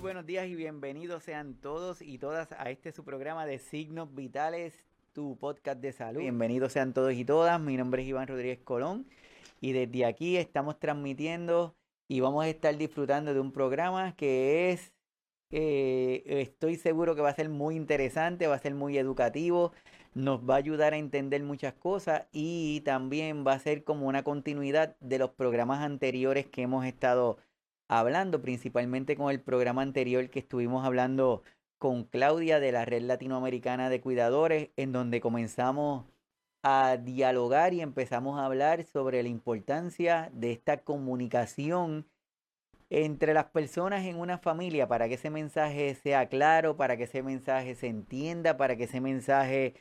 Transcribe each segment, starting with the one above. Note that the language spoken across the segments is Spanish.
Buenos días y bienvenidos sean todos y todas a este su programa de Signos Vitales, tu podcast de salud. Bienvenidos sean todos y todas. Mi nombre es Iván Rodríguez Colón y desde aquí estamos transmitiendo y vamos a estar disfrutando de un programa que es, eh, estoy seguro que va a ser muy interesante, va a ser muy educativo, nos va a ayudar a entender muchas cosas y también va a ser como una continuidad de los programas anteriores que hemos estado hablando, principalmente con el programa anterior que estuvimos hablando con Claudia de la Red Latinoamericana de Cuidadores, en donde comenzamos a dialogar y empezamos a hablar sobre la importancia de esta comunicación entre las personas en una familia para que ese mensaje sea claro, para que ese mensaje se entienda, para que ese mensaje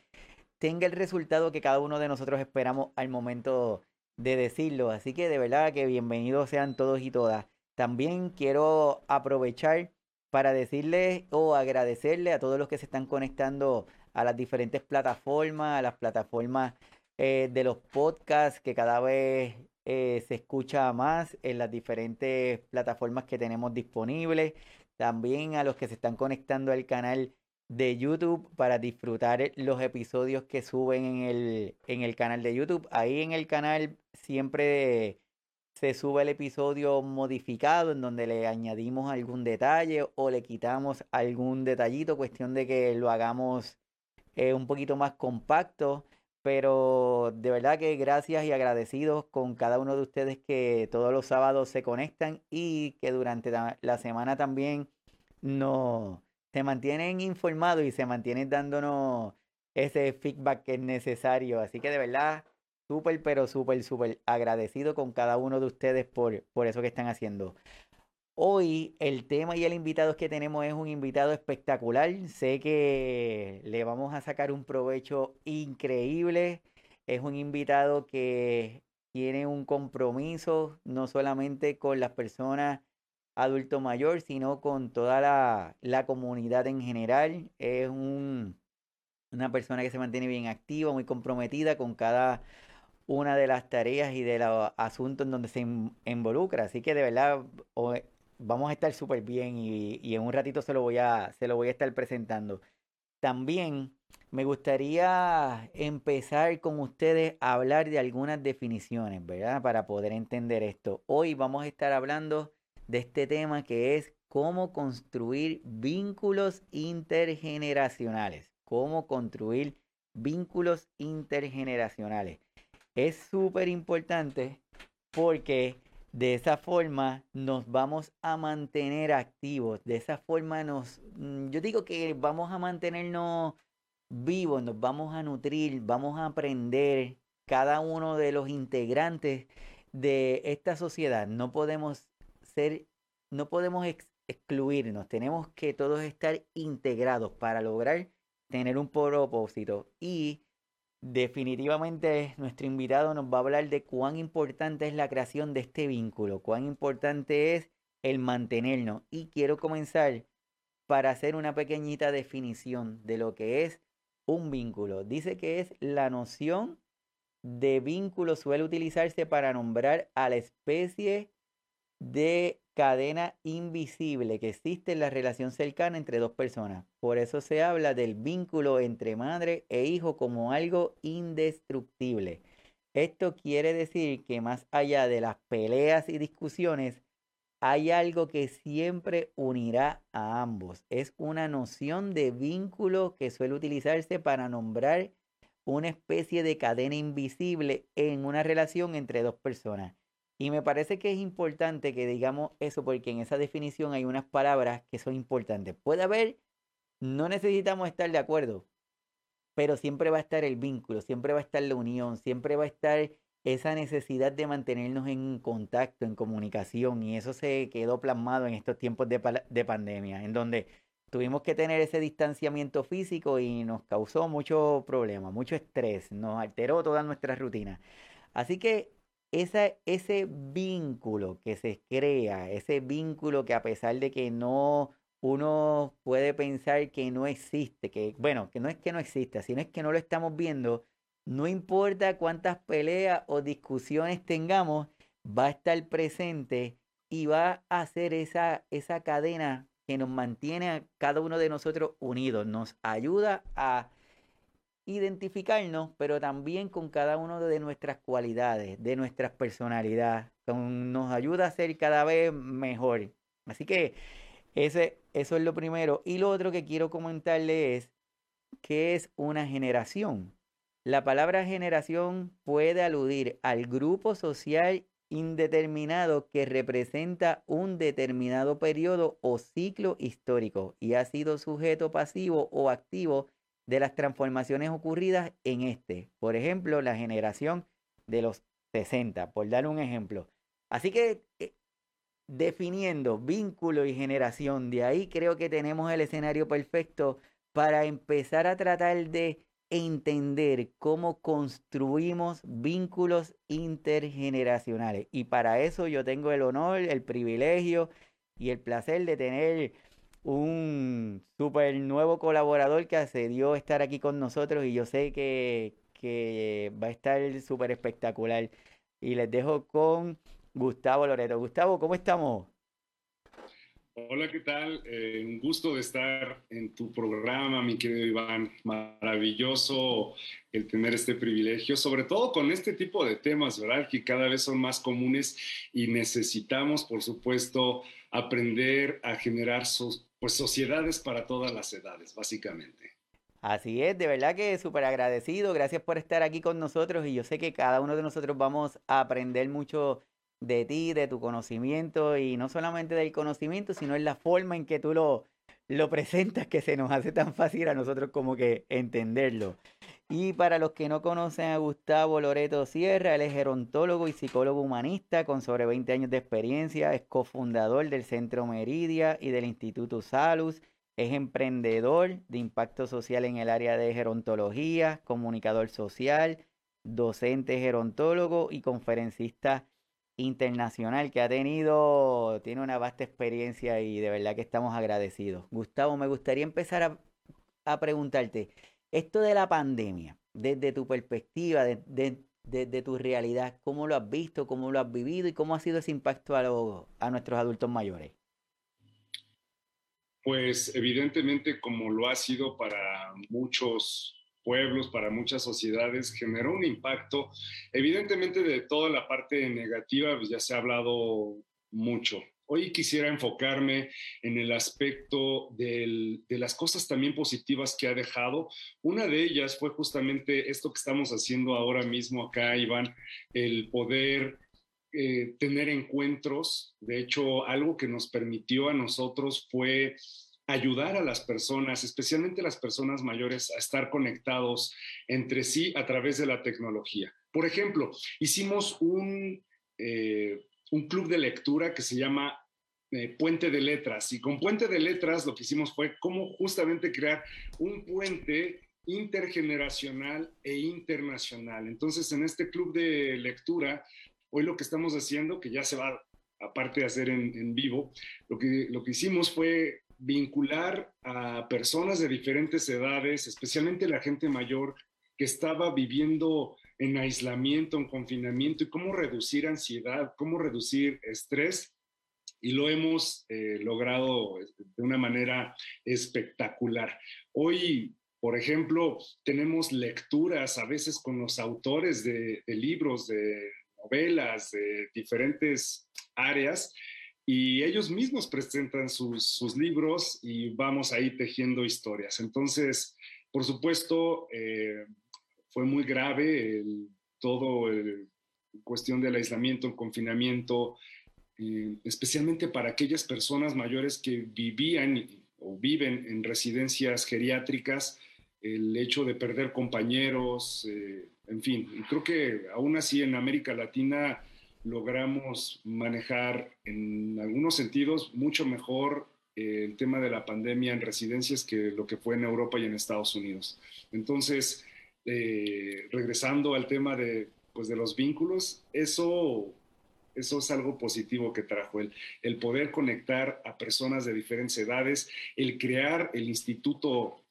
tenga el resultado que cada uno de nosotros esperamos al momento de decirlo. Así que de verdad que bienvenidos sean todos y todas. También quiero aprovechar para decirles o agradecerle a todos los que se están conectando a las diferentes plataformas, a las plataformas eh, de los podcasts que cada vez eh, se escucha más en las diferentes plataformas que tenemos disponibles. También a los que se están conectando al canal de YouTube para disfrutar los episodios que suben en el, en el canal de YouTube. Ahí en el canal siempre se sube el episodio modificado en donde le añadimos algún detalle o le quitamos algún detallito, cuestión de que lo hagamos eh, un poquito más compacto. Pero de verdad que gracias y agradecidos con cada uno de ustedes que todos los sábados se conectan y que durante la semana también nos se mantienen informados y se mantienen dándonos ese feedback que es necesario. Así que de verdad súper, pero súper, súper agradecido con cada uno de ustedes por, por eso que están haciendo. Hoy el tema y el invitado que tenemos es un invitado espectacular. Sé que le vamos a sacar un provecho increíble. Es un invitado que tiene un compromiso no solamente con las personas adulto mayor, sino con toda la, la comunidad en general. Es un, una persona que se mantiene bien activa, muy comprometida con cada una de las tareas y de los asuntos en donde se involucra. Así que de verdad vamos a estar súper bien y, en un ratito se lo, voy a, se lo voy a estar presentando. También me gustaría empezar con ustedes a hablar de algunas definiciones, ¿verdad? Para poder entender esto. Hoy vamos a estar hablando de este tema que es cómo construir vínculos intergeneracionales. Cómo construir vínculos intergeneracionales es súper importante porque de esa forma nos vamos a mantener activos, de esa forma nos, mm, yo digo que vamos a mantenernos vivos, nos vamos a nutrir, vamos a aprender cada uno de los integrantes de esta sociedad. No podemos ser, no podemos excluirnos, tenemos que todos estar integrados para lograr tener un propósito y Definitivamente nuestro invitado nos va a hablar de cuán importante es la creación de este vínculo, cuán importante es el mantenernos. Y quiero comenzar para hacer una pequeñita definición de lo que es un vínculo. Dice que es la noción de vínculo suele utilizarse para nombrar a la especie de cadena invisible que existe en la relación cercana entre dos personas. Por eso se habla del vínculo entre madre e hijo como algo indestructible. Esto quiere decir que más allá de las peleas y discusiones, hay algo que siempre unirá a ambos. Es una noción de vínculo que suele utilizarse para nombrar una especie de cadena invisible en una relación entre dos personas. Y me parece que es importante que digamos eso porque en esa definición hay unas palabras que son importantes. Puede haber, no necesitamos estar de acuerdo, pero siempre va a estar el vínculo, siempre va a estar la unión, siempre va a estar esa necesidad de mantenernos en contacto, en comunicación. Y eso se quedó plasmado en estos tiempos de, de pandemia, en donde tuvimos que tener ese distanciamiento físico y nos causó mucho problema, mucho estrés, nos alteró toda nuestra rutina. Así que ese vínculo que se crea, ese vínculo que a pesar de que no uno puede pensar que no existe, que bueno, que no es que no exista, sino es que no lo estamos viendo, no importa cuántas peleas o discusiones tengamos, va a estar presente y va a hacer esa, esa cadena que nos mantiene a cada uno de nosotros unidos, nos ayuda a identificarnos, pero también con cada una de nuestras cualidades, de nuestras personalidades, nos ayuda a ser cada vez mejor. Así que ese, eso es lo primero. Y lo otro que quiero comentarle es que es una generación. La palabra generación puede aludir al grupo social indeterminado que representa un determinado periodo o ciclo histórico y ha sido sujeto pasivo o activo de las transformaciones ocurridas en este. Por ejemplo, la generación de los 60, por dar un ejemplo. Así que eh, definiendo vínculo y generación, de ahí creo que tenemos el escenario perfecto para empezar a tratar de entender cómo construimos vínculos intergeneracionales. Y para eso yo tengo el honor, el privilegio y el placer de tener un súper nuevo colaborador que accedió a estar aquí con nosotros y yo sé que, que va a estar súper espectacular. Y les dejo con Gustavo Loreto. Gustavo, ¿cómo estamos? Hola, ¿qué tal? Eh, un gusto de estar en tu programa, mi querido Iván. Maravilloso el tener este privilegio, sobre todo con este tipo de temas, ¿verdad? Que cada vez son más comunes y necesitamos, por supuesto, aprender a generar pues, sociedades para todas las edades, básicamente. Así es, de verdad que súper agradecido. Gracias por estar aquí con nosotros y yo sé que cada uno de nosotros vamos a aprender mucho de ti, de tu conocimiento y no solamente del conocimiento, sino en la forma en que tú lo, lo presentas que se nos hace tan fácil a nosotros como que entenderlo. Y para los que no conocen a Gustavo Loreto Sierra, él es gerontólogo y psicólogo humanista con sobre 20 años de experiencia, es cofundador del Centro Meridia y del Instituto Salus, es emprendedor de impacto social en el área de gerontología, comunicador social, docente gerontólogo y conferencista internacional que ha tenido, tiene una vasta experiencia y de verdad que estamos agradecidos. Gustavo, me gustaría empezar a, preguntarte, esto de la pandemia, desde tu perspectiva, desde tu realidad, ¿cómo lo has visto, cómo lo has vivido y cómo ha sido ese impacto a, nuestros adultos mayores? Pues evidentemente como lo ha sido para muchos pueblos, para muchas sociedades, generó un impacto. Evidentemente de toda la parte negativa pues, ya se ha hablado mucho. Hoy quisiera enfocarme en el aspecto de las cosas también positivas que ha dejado. Una de ellas fue justamente esto que estamos haciendo ahora mismo acá, Iván, el poder eh, tener encuentros. De hecho, algo que nos permitió a nosotros fue ayudar a las personas, especialmente las personas mayores, a estar conectados entre sí a través de la tecnología. Por ejemplo, hicimos un, eh, un club de lectura que se llama eh, Puente de Letras y con Puente de Letras lo que hicimos fue cómo justamente crear un puente intergeneracional e internacional. Entonces, en este club de lectura, hoy lo que estamos haciendo, que ya se va, aparte de hacer en, en vivo, lo que, lo que hicimos fue vincular a personas de diferentes edades, especialmente la gente mayor que estaba viviendo en aislamiento, en confinamiento, y cómo reducir ansiedad, cómo reducir estrés. Y lo hemos eh, logrado de una manera espectacular. Hoy, por ejemplo, tenemos lecturas a veces con los autores de libros, de novelas, de diferentes áreas, y ellos mismos presentan sus, libros y vamos ahí tejiendo historias. Entonces, por supuesto, eh, fue muy grave todo el, cuestión del aislamiento, el confinamiento, eh, especialmente para aquellas personas mayores que vivían o viven en residencias geriátricas, el hecho de perder compañeros, eh, en fin, creo que aún así en América Latina logramos manejar en algunos sentidos mucho mejor eh, el tema de la pandemia en residencias que lo que fue en Europa y en Estados Unidos. Entonces, eh, regresando al tema de, pues, de los vínculos, eso, eso es algo positivo que trajo el, el poder conectar a personas de diferentes edades, el crear el instituto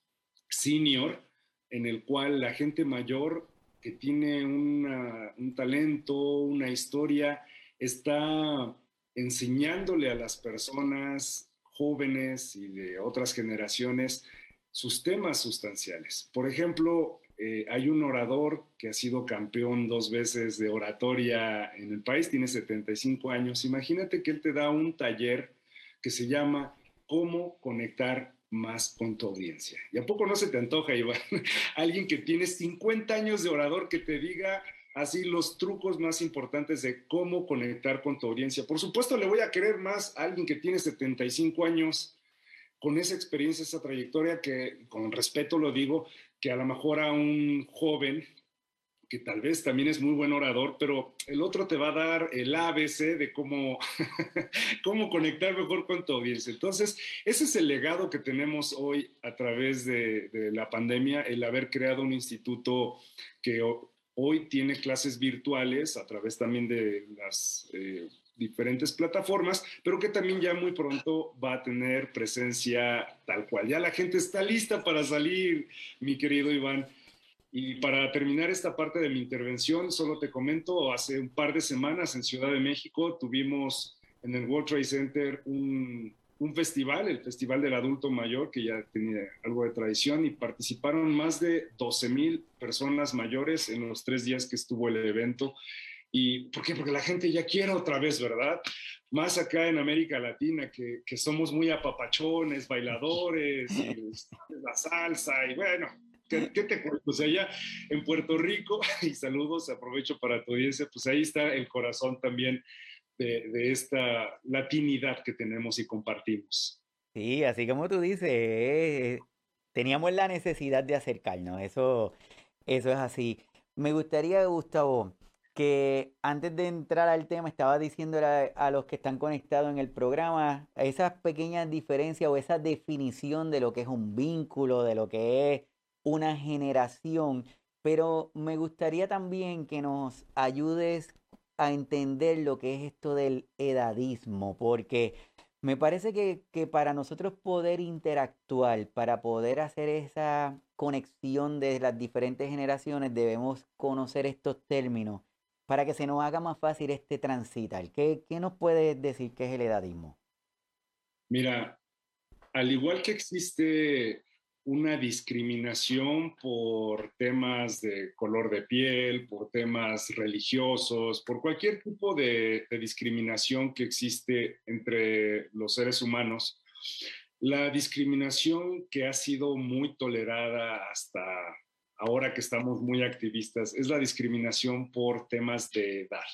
senior en el cual la gente mayor que tiene un talento, una historia, está enseñándole a las personas jóvenes y de otras generaciones sus temas sustanciales. Por ejemplo, eh, hay un orador que ha sido campeón dos veces de oratoria en el país, tiene 75 años. Imagínate que él te da un taller que se llama Cómo conectar más con tu audiencia. ¿Y a poco no se te antoja, Iván? Alguien que tiene 50 años de orador que te diga así los trucos más importantes de cómo conectar con tu audiencia. Por supuesto, le voy a querer más a alguien que tiene 75 años con esa experiencia, esa trayectoria que, con respeto lo digo, que a lo mejor a un joven que tal vez también es muy buen orador, pero el otro te va a dar el ABC de cómo, cómo conectar mejor con tu audiencia. Entonces, ese es el legado que tenemos hoy a través de, la pandemia, el haber creado un instituto que hoy tiene clases virtuales a través también de las eh, diferentes plataformas, pero que también ya muy pronto va a tener presencia tal cual. Ya la gente está lista para salir, mi querido Iván. Y para terminar esta parte de mi intervención, solo te comento, hace un par de semanas en Ciudad de México tuvimos en el World Trade Center un, un festival, el Festival del Adulto Mayor, que ya tenía algo de tradición, y participaron más de 12 mil personas mayores en los tres días que estuvo el evento. ¿Y por qué? Porque la gente ya quiere otra vez, ¿verdad? Más acá en América Latina, que, que somos muy apapachones, bailadores, la salsa, y bueno, ¿Qué, te cuento? Pues allá en Puerto Rico, y saludos, aprovecho para tu audiencia, pues ahí está el corazón también de, de, esta latinidad que tenemos y compartimos. Sí, así como tú dices, eh, teníamos la necesidad de acercarnos, eso, eso es así. Me gustaría, Gustavo, que antes de entrar al tema estaba diciendo a, los que están conectados en el programa esas pequeñas diferencias o esa definición de lo que es un vínculo, de lo que es una generación, pero me gustaría también que nos ayudes a entender lo que es esto del edadismo, porque me parece que, que para nosotros poder interactuar, para poder hacer esa conexión de las diferentes generaciones, debemos conocer estos términos para que se nos haga más fácil este transitar. ¿Qué, qué nos puede decir que es el edadismo? Mira, al igual que existe una discriminación por temas de color de piel, por temas religiosos, por cualquier tipo de, de, discriminación que existe entre los seres humanos. La discriminación que ha sido muy tolerada hasta ahora que estamos muy activistas, es la discriminación por temas de edad.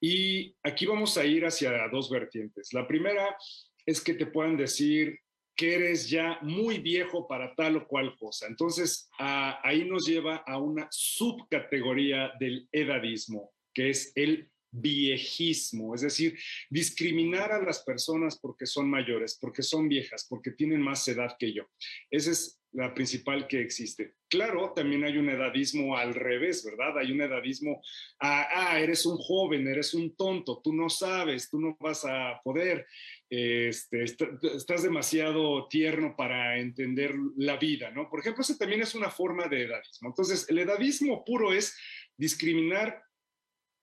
Y aquí vamos a ir hacia dos vertientes. La primera es que te puedan decir que eres ya muy viejo para tal o cual cosa. Entonces, ahí nos lleva a una subcategoría del edadismo, que es el viejismo, es decir, discriminar a las personas porque son mayores, porque son viejas, porque tienen más edad que yo. Esa es la principal que existe. Claro, también hay un edadismo al revés, ¿verdad? Hay un edadismo, ah, ah eres un joven, eres un tonto, tú no sabes, tú no vas a poder, este, estás demasiado tierno para entender la vida, ¿no? Por ejemplo, ese también es una forma de edadismo. Entonces, el edadismo puro es discriminar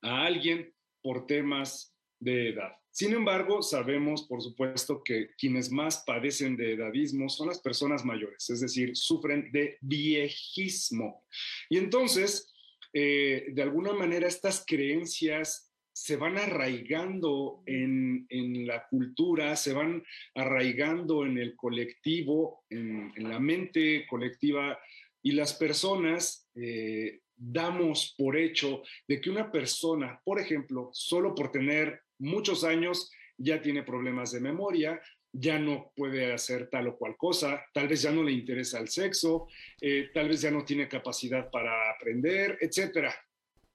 a alguien por temas de edad. Sin embargo, sabemos, por supuesto, que quienes más padecen de edadismo son las personas mayores, es decir, sufren de viejismo. Y entonces, eh, de alguna manera, estas creencias se van arraigando en, la cultura, se van arraigando en el colectivo, en, la mente colectiva, y las personas eh, damos por hecho de que una persona, por ejemplo, solo por tener muchos años ya tiene problemas de memoria, ya no puede hacer tal o cual cosa, tal vez ya no le interesa el sexo, eh, tal vez ya no tiene capacidad para aprender, etc.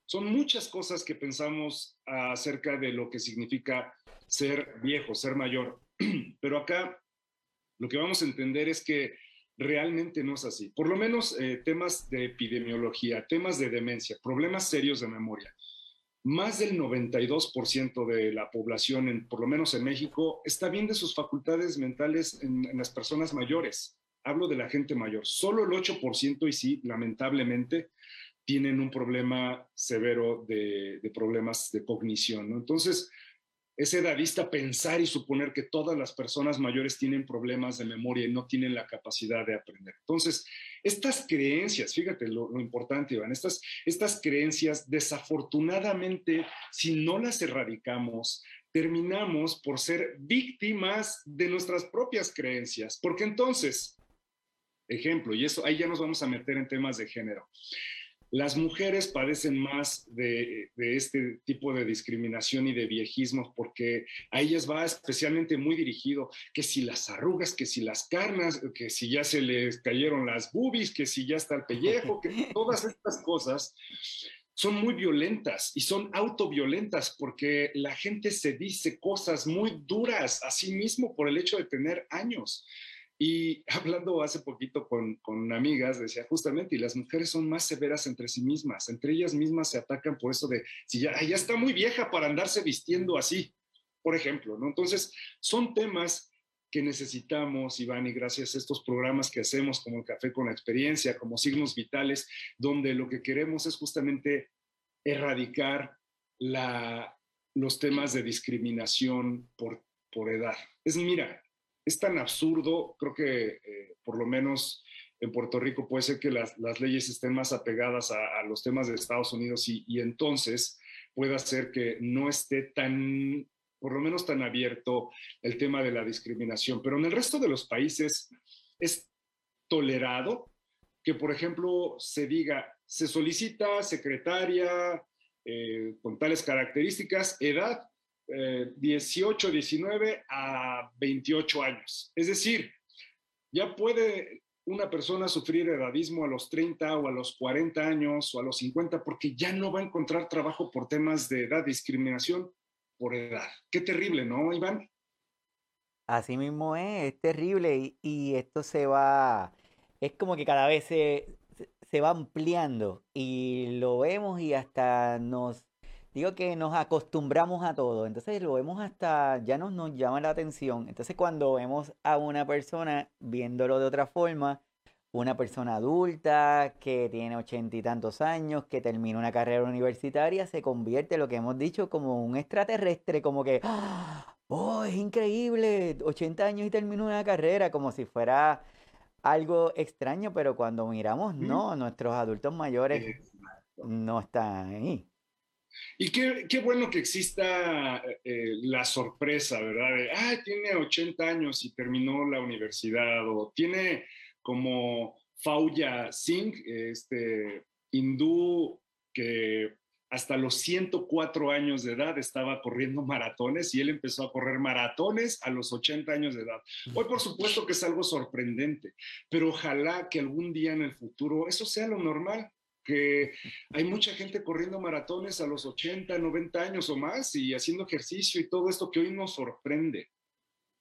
Son muchas cosas que pensamos acerca de lo que significa ser viejo, ser mayor. Pero acá lo que vamos a entender es que realmente no es así. Por lo menos eh, temas de epidemiología, temas de demencia, problemas serios de memoria más del 92% de la población, por lo menos en México, está bien de sus facultades mentales en, las personas mayores. Hablo de la gente mayor. Solo el 8% y sí, lamentablemente, tienen un problema severo de, problemas de cognición. Entonces, es edadista pensar y suponer que todas las personas mayores tienen problemas de memoria y no tienen la capacidad de aprender. Entonces, estas creencias, fíjate lo, importante, Iván, estas, estas creencias, desafortunadamente, si no las erradicamos, terminamos por ser víctimas de nuestras propias creencias, porque entonces, ejemplo, y eso ahí ya nos vamos a meter en temas de género. Las mujeres padecen más de, este tipo de discriminación y de viejismo porque a ellas va especialmente muy dirigido que si las arrugas, que si las carnas, que si ya se les cayeron las boobies, que si ya está el pellejo, que todas estas cosas son muy violentas y son autoviolentas porque la gente se dice cosas muy duras a sí mismo por el hecho de tener años. Y hablando hace poquito con, con, amigas, decía justamente, y las mujeres son más severas entre sí mismas, entre ellas mismas se atacan por eso de, si ya, ya está muy vieja para andarse vistiendo así, por ejemplo, ¿no? Entonces, son temas que necesitamos, Iván, y gracias a estos programas que hacemos como el Café con la Experiencia, como Signos Vitales, donde lo que queremos es justamente erradicar la, los temas de discriminación por, por edad. Es, mira, es tan absurdo, creo que eh, por lo menos en Puerto Rico puede ser que las, leyes estén más apegadas a, los temas de Estados Unidos y, entonces pueda ser que no esté tan, por lo menos tan abierto el tema de la discriminación. Pero en el resto de los países es tolerado que, por ejemplo, se diga, se solicita secretaria eh, con tales características, edad 18, eh, 19 a 28 años. Es decir, ya puede una persona sufrir edadismo a los 30 o a los 40 años o a los 50 porque ya no va a encontrar trabajo por temas de edad, discriminación por edad. Qué terrible, ¿no, Iván? Así mismo es, es terrible y, y esto se va, es como que cada vez se, se va ampliando y lo vemos y hasta nos digo que nos acostumbramos a todo, entonces lo vemos hasta, ya nos, nos llama la atención. Entonces cuando vemos a una persona viéndolo de otra forma, una persona adulta que tiene ochenta y tantos años, que termina una carrera universitaria, se convierte, lo que hemos dicho, como un extraterrestre, como que, ¡oh, es increíble! 80 años y termina una carrera, como si fuera algo extraño, pero cuando miramos, no, nuestros adultos mayores no están ahí. Y qué, qué, bueno que exista eh, la sorpresa, ¿verdad? De, ah, tiene 80 años y terminó la universidad, o tiene como Fauya Singh, este hindú que hasta los 104 años de edad estaba corriendo maratones y él empezó a correr maratones a los 80 años de edad. Hoy por supuesto que es algo sorprendente, pero ojalá que algún día en el futuro eso sea lo normal que hay mucha gente corriendo maratones a los 80, 90 años o más y haciendo ejercicio y todo esto que hoy nos sorprende.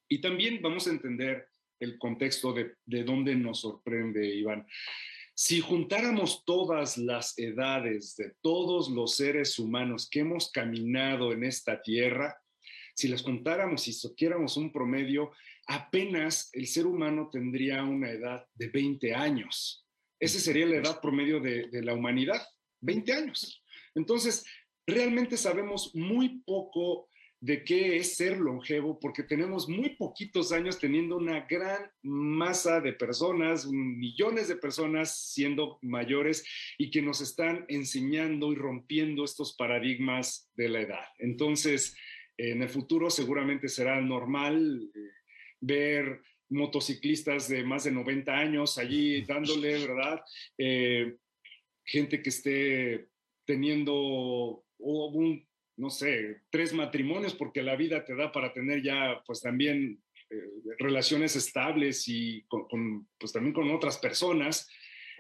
Y también vamos a entender el contexto de, de dónde nos sorprende, Iván. Si juntáramos todas las edades de todos los seres humanos que hemos caminado en esta tierra, si las juntáramos y soquiéramos un promedio, apenas el ser humano tendría una edad de 20 años. Esa sería la edad promedio de, la humanidad, 20 años. Entonces, realmente sabemos muy poco de qué es ser longevo, porque tenemos muy poquitos años teniendo una gran masa de personas, millones de personas siendo mayores y que nos están enseñando y rompiendo estos paradigmas de la edad. Entonces, en el futuro seguramente será normal eh, ver motociclistas de más de 90 años allí dándole, ¿verdad? Eh, gente que esté teniendo un, no sé, tres matrimonios, porque la vida te da para tener ya, pues también eh, relaciones estables y con, pues también con otras personas,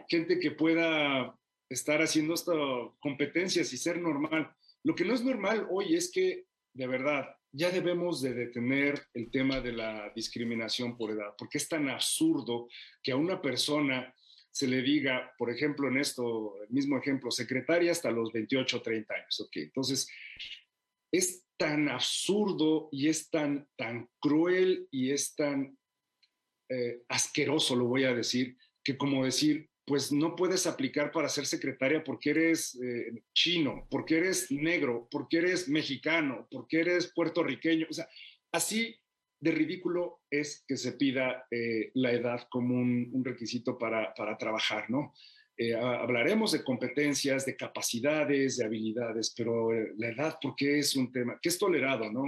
gente que pueda estar haciendo estas competencias y ser normal. Lo que no es normal hoy es que, de verdad, ya debemos de detener el tema de la discriminación por edad, porque es tan absurdo que a una persona se le diga, por ejemplo, en esto, el mismo ejemplo, secretaria hasta los 28 o 30 años. Ok, entonces, es tan absurdo y es tan, tan cruel y es tan eh, asqueroso, lo voy a decir, que como decir, pues no puedes aplicar para ser secretaria porque eres eh, chino, porque eres negro, porque eres mexicano, porque eres puertorriqueño. O sea, así de ridículo es que se pida eh, la edad como un, requisito para, para, trabajar, ¿no? Eh, hablaremos de competencias, de capacidades, de habilidades, pero la edad, ¿por qué es un tema que es tolerado, ¿no?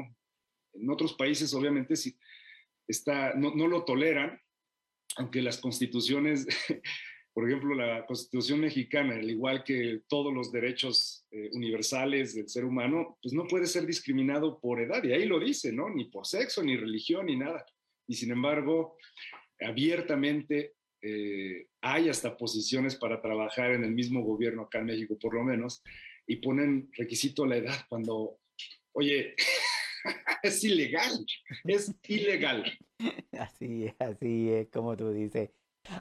En otros países, obviamente, sí, está, no, no lo toleran, aunque las constituciones por ejemplo, la Constitución mexicana, al igual que todos los derechos eh, universales del ser humano, pues no puede ser discriminado por edad, y ahí lo dice, ¿no? Ni por sexo, ni religión, ni nada. Y sin embargo, abiertamente eh, hay hasta posiciones para trabajar en el mismo gobierno acá en México, por lo menos, y ponen requisito la edad cuando, oye, es ilegal, es ilegal. Así es, así es, como tú dices.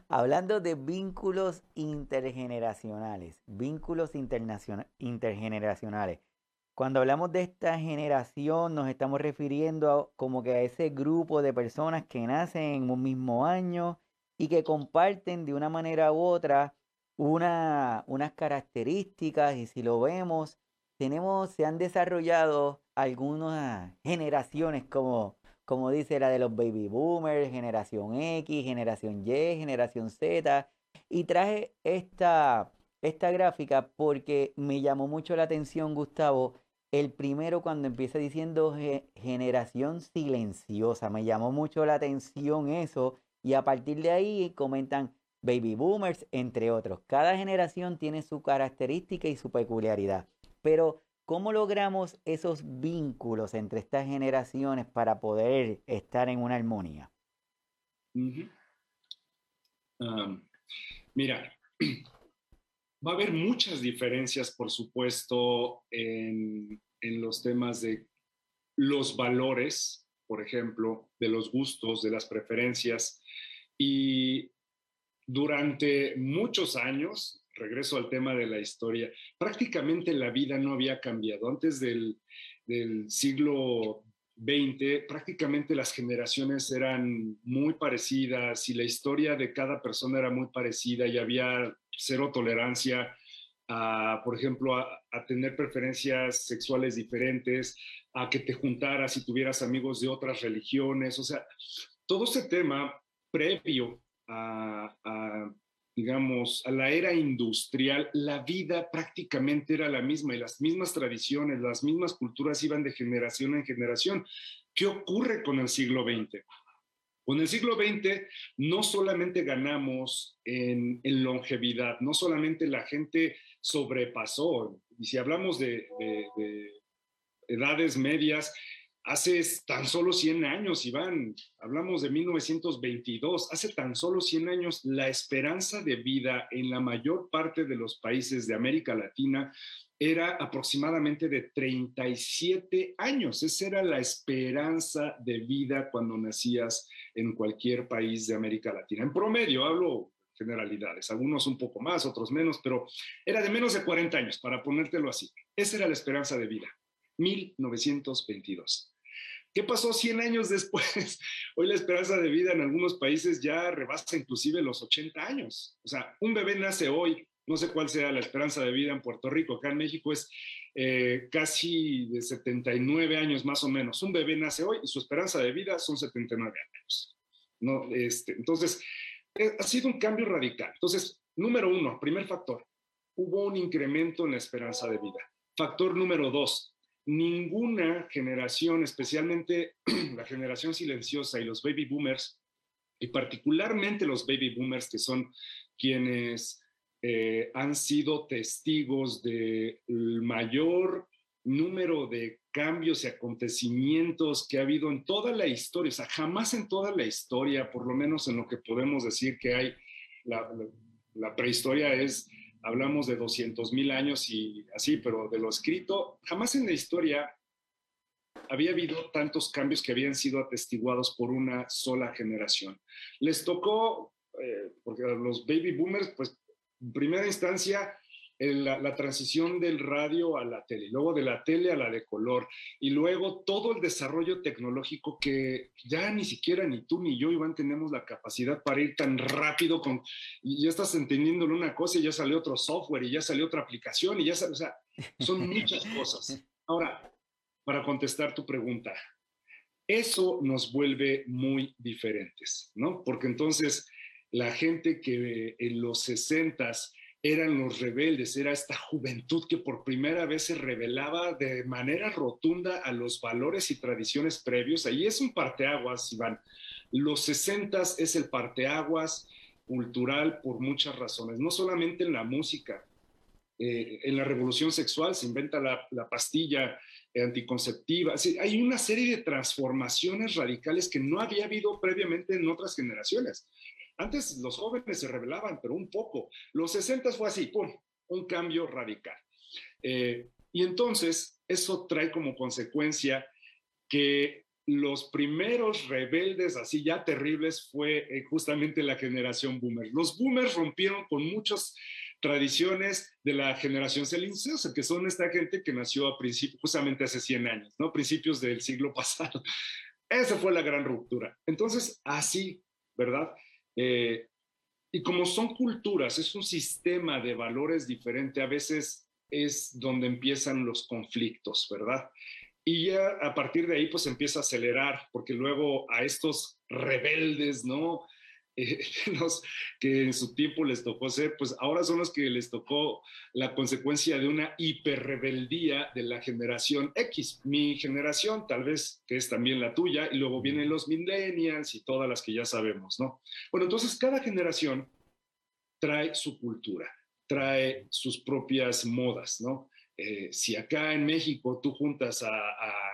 Hablando de vínculos intergeneracionales, vínculos intergeneracionales. Cuando hablamos de esta generación, nos estamos refiriendo como que a ese grupo de personas que nacen en un mismo año y que comparten de una manera u otra una, unas características y si lo vemos, tenemos, se han desarrollado algunas generaciones como como dice la de los baby boomers, generación X, generación Y, generación Z. Y traje esta, esta gráfica porque me llamó mucho la atención, Gustavo, el primero cuando empieza diciendo generación silenciosa. Me llamó mucho la atención eso. Y a partir de ahí comentan baby boomers, entre otros. Cada generación tiene su característica y su peculiaridad. Pero ¿Cómo logramos esos vínculos entre estas generaciones para poder estar en una armonía? mira, va a haber muchas diferencias, por supuesto, en, los temas de los valores, por ejemplo, de los gustos, de las preferencias. Y durante muchos años, regreso al tema de la historia, prácticamente la vida no había cambiado. Antes del, siglo XX, prácticamente las generaciones eran muy parecidas y la historia de cada persona era muy parecida y había cero tolerancia a, por ejemplo, a, tener preferencias sexuales diferentes, a que te juntaras y tuvieras amigos de otras religiones. O sea, todo ese tema previo a digamos, a la era industrial, la vida prácticamente era la misma y las mismas tradiciones, las mismas culturas iban de generación en generación. ¿Qué ocurre con el siglo XX? Con el siglo XX no solamente ganamos en, longevidad, no solamente la gente sobrepasó, y si hablamos de edades medias, Hace tan solo 100 años, Iván, hablamos de 1922, hace tan solo 100 años la esperanza de vida en la mayor parte de los países de América Latina era aproximadamente de 37 años. Esa era la esperanza de vida cuando nacías en cualquier país de América Latina. En promedio, hablo generalidades, algunos un poco más, otros menos, pero era de menos de 40 años, para ponértelo así. Esa era la esperanza de vida. 1922. ¿Qué pasó 100 años después? Hoy la esperanza de vida en algunos países ya rebasa inclusive los 80 años. O sea, un bebé nace hoy, no sé cuál sea la esperanza de vida en Puerto Rico, acá en México es eh, casi de 79 años más o menos. Un bebé nace hoy y su esperanza de vida son 79 años. No, este, entonces, eh, ha sido un cambio radical. Entonces, número uno, primer factor, hubo un incremento en la esperanza de vida. Factor número dos, ninguna generación, especialmente la generación silenciosa y los baby boomers, y particularmente los baby boomers que son quienes eh, han sido testigos del mayor número de cambios y acontecimientos que ha habido en toda la historia, o sea, jamás en toda la historia, por lo menos en lo que podemos decir que hay, la prehistoria es hablamos de 200 mil años y así, pero de lo escrito, jamás en la historia había habido tantos cambios que habían sido atestiguados por una sola generación. Les tocó, eh, porque los baby boomers, pues en primera instancia, la, transición del radio a la tele, luego de la tele a la de color, y luego todo el desarrollo tecnológico que ya ni siquiera ni tú ni yo, Iván, tenemos la capacidad para ir tan rápido con, y ya estás entendiendo una cosa y ya salió otro software y ya salió otra aplicación y ya salió, o sea, son muchas cosas. Ahora, para contestar tu pregunta, eso nos vuelve muy diferentes, ¿no? Porque entonces la gente que en los sesentas eran los rebeldes, era esta juventud que por primera vez se revelaba de manera rotunda a los valores y tradiciones previos. Ahí es un parteaguas, Iván. Los sesentas es el parteaguas cultural por muchas razones, no solamente en la música. Eh, en la revolución sexual se inventa la pastilla anticonceptiva. hay una serie de transformaciones radicales que no había habido previamente en otras generaciones. Antes los jóvenes se rebelaban, pero un poco. Los 60 fue así, ¡pum! Un cambio radical. Eh, y entonces eso trae como consecuencia que los primeros rebeldes así ya terribles fue eh, justamente la generación boomer. Los boomers rompieron con muchas tradiciones de la generación silenciosa, que son esta gente que nació a principios, justamente hace 100 años, ¿no? Principios del siglo pasado. Esa fue la gran ruptura. Entonces, así, ¿verdad? Eh, y como son culturas, es un sistema de valores diferente, a veces es donde empiezan los conflictos, ¿verdad? Y ya a partir de ahí pues empieza a acelerar, porque luego a estos rebeldes, ¿no? Que en su tiempo les tocó ser, pues ahora son los que les tocó la consecuencia de una hiperrebeldía de la generación X. Mi generación, tal vez que es también la tuya, y luego vienen los millennials y todas las que ya sabemos, ¿no? Bueno, entonces cada generación trae su cultura, trae sus propias modas, ¿no? Eh, si acá en México tú juntas a,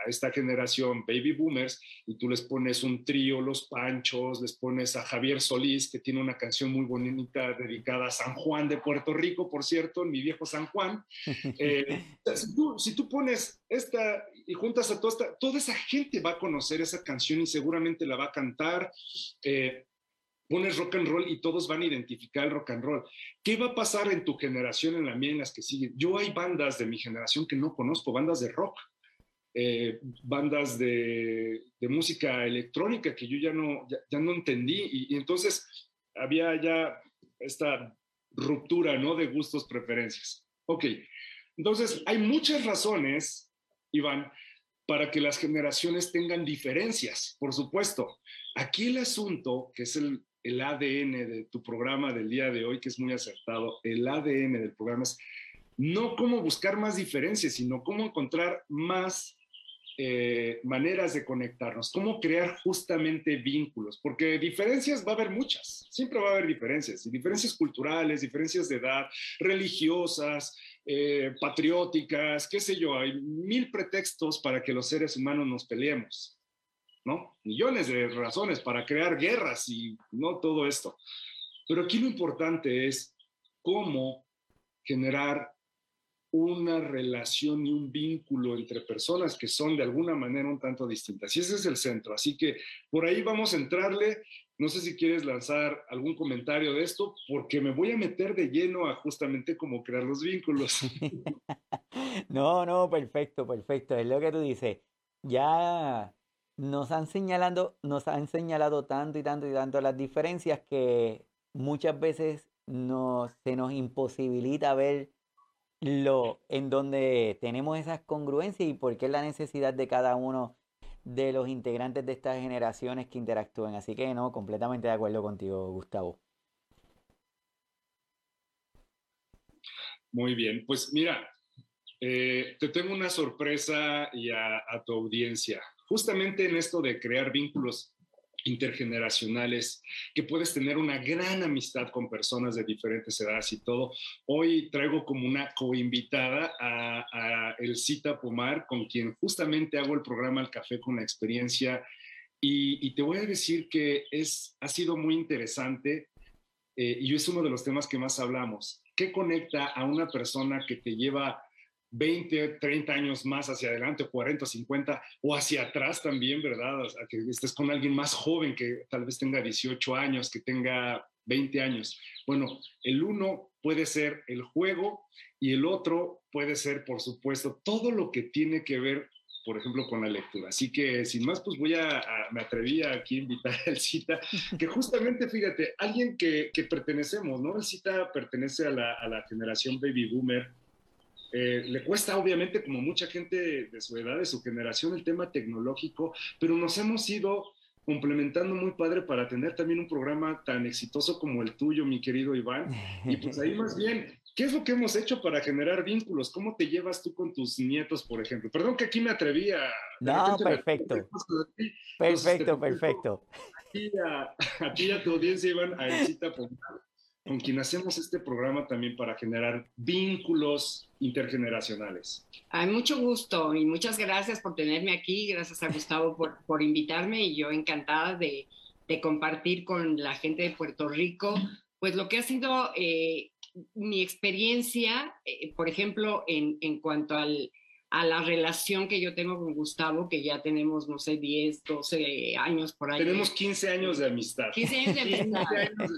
esta generación baby boomers y tú les pones un trío, Los Panchos, les pones a Javier Solís, que tiene una canción muy bonita dedicada a San Juan de Puerto Rico, por cierto, mi viejo San Juan. Eh, si, tú, pones esta y juntas a toda, esta, toda esa gente va a conocer esa canción y seguramente la va a cantar. Eh, pones rock and roll y todos van a identificar el rock and roll. ¿Qué va a pasar en tu generación, en la mía, en las que siguen? Yo hay bandas de mi generación que no conozco, bandas de rock, eh, bandas de, música electrónica que yo ya no, ya, no entendí y, entonces había ya esta ruptura, ¿no? De gustos, preferencias. Ok, entonces hay muchas razones, Iván, para que las generaciones tengan diferencias, por supuesto. Aquí el asunto, que es el, el ADN de tu programa del día de hoy, que es muy acertado, el ADN del programa es no cómo buscar más diferencias, sino cómo encontrar más eh, maneras de conectarnos, cómo crear justamente vínculos, porque diferencias va a haber muchas, siempre va a haber diferencias, y diferencias culturales, diferencias de edad, religiosas, eh, patrióticas, qué sé yo, hay mil pretextos para que los seres humanos nos peleemos. Millones de razones para crear guerras y no todo esto. Pero aquí lo importante es cómo generar una relación y un vínculo entre personas que son de alguna manera un tanto distintas. Y ese es el centro. Así que por ahí vamos a entrarle. No sé si quieres lanzar algún comentario de esto, porque me voy a meter de lleno a justamente cómo crear los vínculos. no, no, perfecto, perfecto. Es lo que tú dices. Ya nos han nos han señalado tanto y tanto y tanto las diferencias que muchas veces se nos imposibilita ver lo en donde tenemos esas congruencias y por qué es la necesidad de cada uno de los integrantes de estas generaciones que interactúen. Así que no, completamente de acuerdo contigo, Gustavo. Muy bien, pues mira, eh, te tengo una sorpresa y a tu audiencia justamente en esto de crear vínculos intergeneracionales, que puedes tener una gran amistad con personas de diferentes edades y todo. Hoy traigo como una coinvitada a, a Elcita Pomar, con quien justamente hago el programa El Café con la Experiencia. Y, te voy a decir que es, ha sido muy interesante eh, y es uno de los temas que más hablamos. ¿Qué conecta a una persona que te lleva 20, 30 años más hacia adelante, 40, 50, o hacia atrás también, ¿verdad? O que estés con alguien más joven que tal vez tenga 18 años, que tenga 20 años. Bueno, el uno puede ser el juego y el otro puede ser, por supuesto, todo lo que tiene que ver por ejemplo, con la lectura. Así que, sin más, pues voy a, me atreví aquí a invitar a Cita, que justamente, fíjate, alguien que, que pertenecemos, ¿no? Cita pertenece a la, a la generación baby boomer, eh, le cuesta obviamente como mucha gente de su edad, de su generación, el tema tecnológico, pero nos hemos ido complementando muy padre para tener también un programa tan exitoso como el tuyo, mi querido Iván. Y pues ahí más bien, ¿qué es lo que hemos hecho para generar vínculos? ¿Cómo te llevas tú con tus nietos, por ejemplo? Perdón que aquí me atreví a... No, perfecto. Perfecto, perfecto. A ti, y a tu audiencia, Iván, a Elcita con quien hacemos este programa también para generar vínculos intergeneracionales. Hay mucho gusto y muchas gracias por tenerme aquí, gracias a Gustavo por, por invitarme y yo encantada de, de, compartir con la gente de Puerto Rico, pues lo que ha sido eh, mi experiencia, eh, por ejemplo, en, en cuanto al, a la relación que yo tengo con Gustavo, que ya tenemos, no sé, 10, 12 años por ahí. Tenemos 15 años de amistad. 15 años de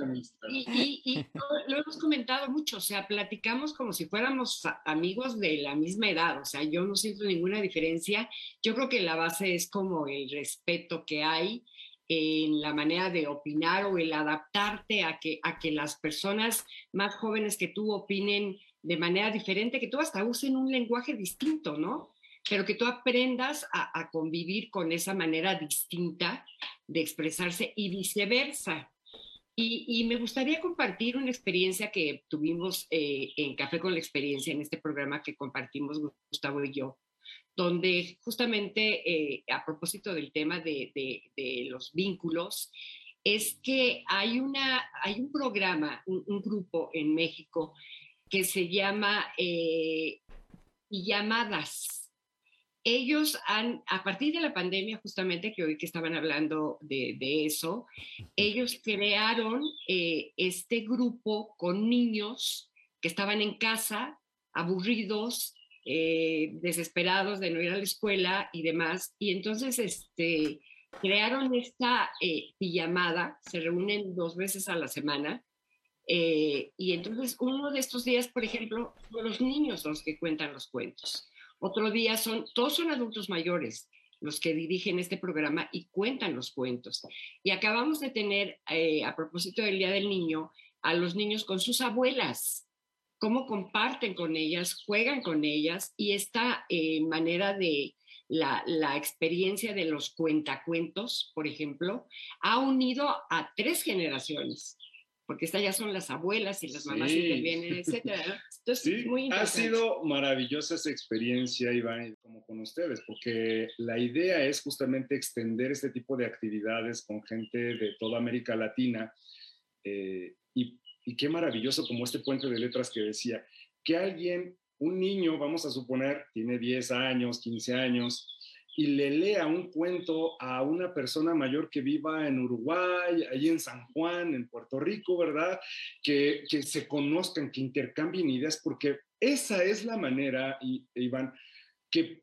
amistad. Y, y, lo, hemos comentado mucho, o sea, platicamos como si fuéramos amigos de la misma edad, o sea, yo no siento ninguna diferencia. Yo creo que la base es como el respeto que hay en la manera de opinar o el adaptarte a que, a que las personas más jóvenes que tú opinen de manera diferente, que tú hasta usen un lenguaje distinto, ¿no? Pero que tú aprendas a, convivir con esa manera distinta de expresarse y viceversa. Y, me gustaría compartir una experiencia que tuvimos eh, en Café con la Experiencia, en este programa que compartimos Gustavo y yo, donde justamente eh, a propósito del tema de, los vínculos, es que hay, una, hay un programa, un grupo en México que se llama eh, Llamadas. Ellos han, a partir de la pandemia, justamente que hoy que estaban hablando de, eso, ellos crearon eh, este grupo con niños que estaban en casa, aburridos, eh, desesperados de no ir a la escuela y demás. Y entonces este, crearon esta llamada, se reúnen dos veces a la semana eh, y entonces uno de estos días, por ejemplo, son los niños los que cuentan los cuentos. Otro día son, todos son adultos mayores los que dirigen este programa y cuentan los cuentos. Y acabamos de tener, eh, a propósito del Día del Niño, a los niños con sus abuelas, cómo comparten con ellas, juegan con ellas y esta eh, manera de la, la, experiencia de los cuentacuentos, por ejemplo, ha unido a tres generaciones porque estas ya son las abuelas y las mamás intervienen, etcétera. Entonces, muy ha sido maravillosa esa experiencia, Iván, como con ustedes, porque la idea es justamente extender este tipo de actividades con gente de toda América Latina. Eh, y, y qué maravilloso como este puente de letras que decía, que alguien, un niño, vamos a suponer, tiene 10 años, 15 años, y le lea un cuento a una persona mayor que viva en Uruguay, ahí en San Juan, en Puerto Rico, ¿verdad? Que, que se conozcan, que intercambien ideas, porque esa es la manera, Iván, que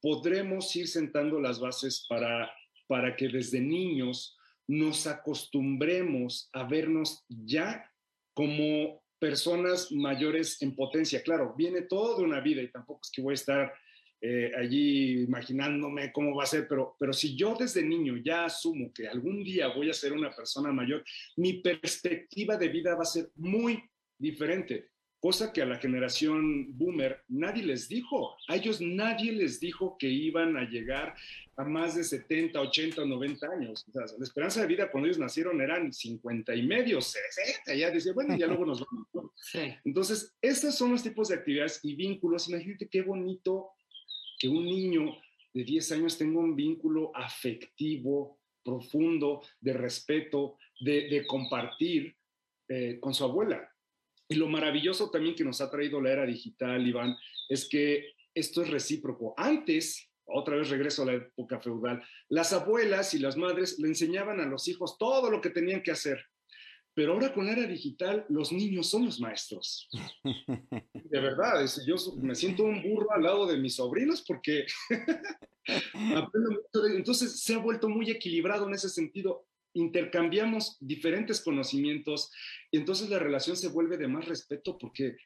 podremos ir sentando las bases para, para que desde niños nos acostumbremos a vernos ya como personas mayores en potencia. Claro, viene toda una vida y tampoco es que voy a estar eh, allí imaginándome cómo va a ser, pero, pero si yo desde niño ya asumo que algún día voy a ser una persona mayor, mi perspectiva de vida va a ser muy diferente, cosa que a la generación boomer nadie les dijo, a ellos nadie les dijo que iban a llegar a más de 70, 80, 90 años. O sea, la esperanza de vida cuando ellos nacieron eran 50 y medio, 60, ya decía, bueno, ya luego nos vamos. Entonces, estos son los tipos de actividades y vínculos. Imagínate qué bonito que un niño de 10 años tenga un vínculo afectivo, profundo, de respeto, de, compartir eh, con su abuela. Y lo maravilloso también que nos ha traído la era digital, Iván, es que esto es recíproco. Antes, otra vez regreso a la época feudal, las abuelas y las madres le enseñaban a los hijos todo lo que tenían que hacer. Pero ahora con la era digital, los niños son los maestros. De verdad, yo me siento un burro al lado de mis sobrinos porque aprendo mucho de Entonces se ha vuelto muy equilibrado en ese sentido. intercambiamos diferentes conocimientos y entonces la relación se vuelve de más respeto porque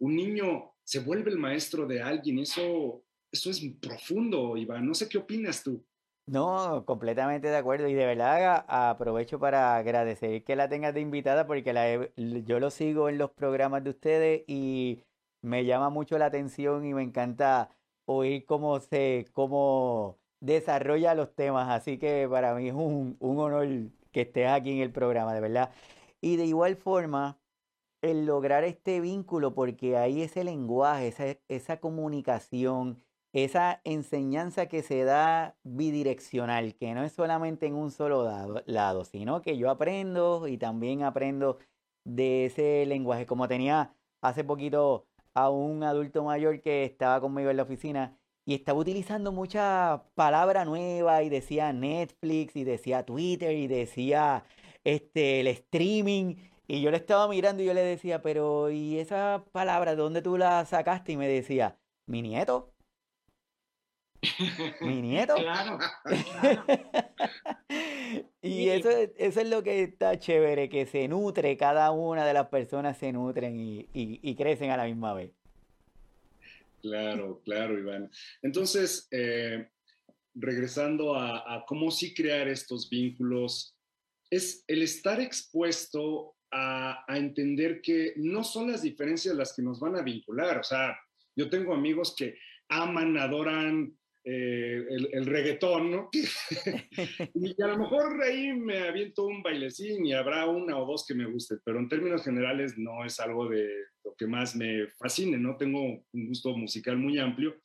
un niño se vuelve el maestro de alguien. Eso, eso es profundo, Iván. No sé qué opinas tú. No, completamente de acuerdo. Y de verdad aprovecho para agradecer que la tengas de invitada porque la yo lo sigo en los programas de ustedes y me llama mucho la atención y me encanta oír cómo se, cómo desarrolla los temas. Así que para mí es un, un honor que estés aquí en el programa, de verdad. Y de igual forma, el lograr este vínculo, porque ahí ese lenguaje, esa, esa comunicación, esa enseñanza que se da bidireccional, que no es solamente en un solo lado, sino que yo aprendo y también aprendo de ese lenguaje. Como tenía hace poquito a un adulto mayor que estaba conmigo en la oficina y estaba utilizando mucha palabra nueva y decía Netflix y decía Twitter y decía este el streaming y yo le estaba mirando y yo le decía, pero ¿y esa palabra de dónde tú la sacaste? Y me decía, mi nieto. mi nieto. Claro. y eso, eso es lo que está chévere, que se nutre, cada una de las personas se nutren y, crecen a la misma vez. Claro, claro, Iván. Entonces, eh, regresando a, a, cómo sí crear estos vínculos, es el estar expuesto a, a, entender que no son las diferencias las que nos van a vincular. O sea, yo tengo amigos que aman, adoran eh, el, reggaetón, ¿no? y a lo mejor ahí me aviento un bailecín y habrá una o dos que me guste, pero en términos generales no es algo de lo que más me fascine, ¿no? Tengo un gusto musical muy amplio.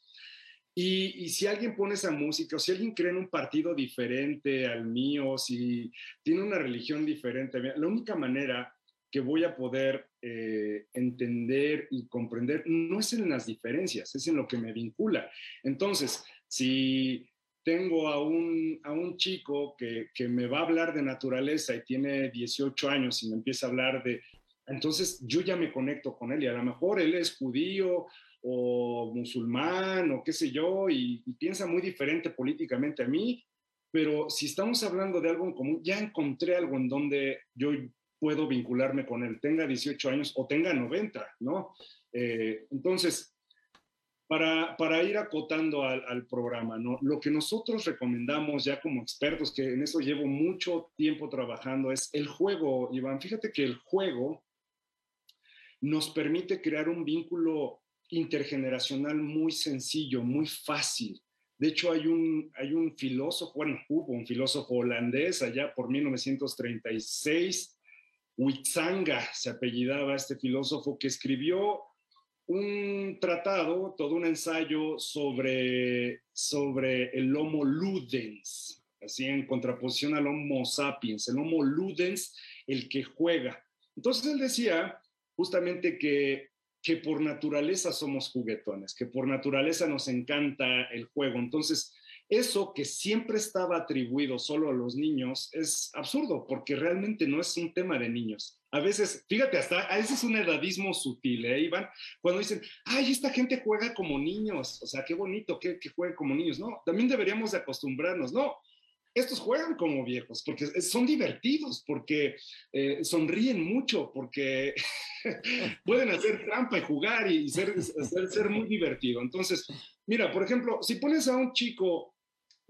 Y, y, si alguien pone esa música, o si alguien cree en un partido diferente al mío, si tiene una religión diferente, la única manera que voy a poder eh, entender y comprender no es en las diferencias, es en lo que me vincula. Entonces, si tengo a un, a un chico que, que, me va a hablar de naturaleza y tiene 18 años y me empieza a hablar de, entonces yo ya me conecto con él y a lo mejor él es judío o musulmán o qué sé yo y, piensa muy diferente políticamente a mí, pero si estamos hablando de algo en común, ya encontré algo en donde yo puedo vincularme con él, tenga 18 años o tenga 90, ¿no? Eh, entonces, para, ir acotando al, programa, ¿no? Lo que nosotros recomendamos ya como expertos, que en eso llevo mucho tiempo trabajando, es el juego, Iván. Fíjate que el juego nos permite crear un vínculo intergeneracional muy sencillo, muy fácil. De hecho, hay un, hay un filósofo, bueno, hubo un filósofo holandés allá por 1936, Huitzanga se apellidaba este filósofo, que escribió un tratado, todo un ensayo sobre, sobre el Homo ludens, así en contraposición al Homo sapiens, el Homo ludens, el que juega. Entonces él decía justamente que, que por naturaleza somos juguetones, que por naturaleza nos encanta el juego. Entonces, eso que siempre estaba atribuido solo a los niños es absurdo, porque realmente no es un tema de niños. A veces, fíjate, hasta a veces es un edadismo sutil, ¿eh, Iván? Cuando dicen, ay, esta gente juega como niños, o sea, qué bonito que, que como niños. No, también deberíamos de acostumbrarnos, no. Estos juegan como viejos porque son divertidos, porque eh, sonríen mucho, porque pueden hacer trampa y jugar y ser, ser, ser muy divertido. Entonces, mira, por ejemplo, si pones a un chico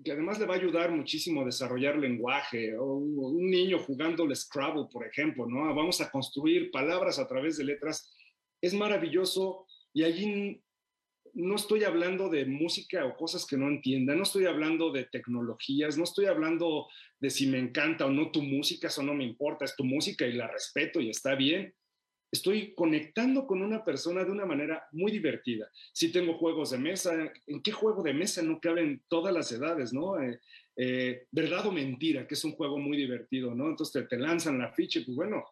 que además le va a ayudar muchísimo a desarrollar lenguaje, o un niño jugando el Scrabble, por ejemplo, ¿no? Vamos a construir palabras a través de letras, es maravilloso y allí no estoy hablando de música o cosas que no entienda, no estoy hablando de tecnologías, no estoy hablando de si me encanta o no tu música, eso no me importa, es tu música y la respeto y está bien estoy conectando con una persona de una manera muy divertida. Si tengo juegos de mesa, ¿en qué juego de mesa no caben todas las edades, no? Eh, eh, verdad o mentira, que es un juego muy divertido, ¿no? Entonces te, lanzan la ficha y pues bueno,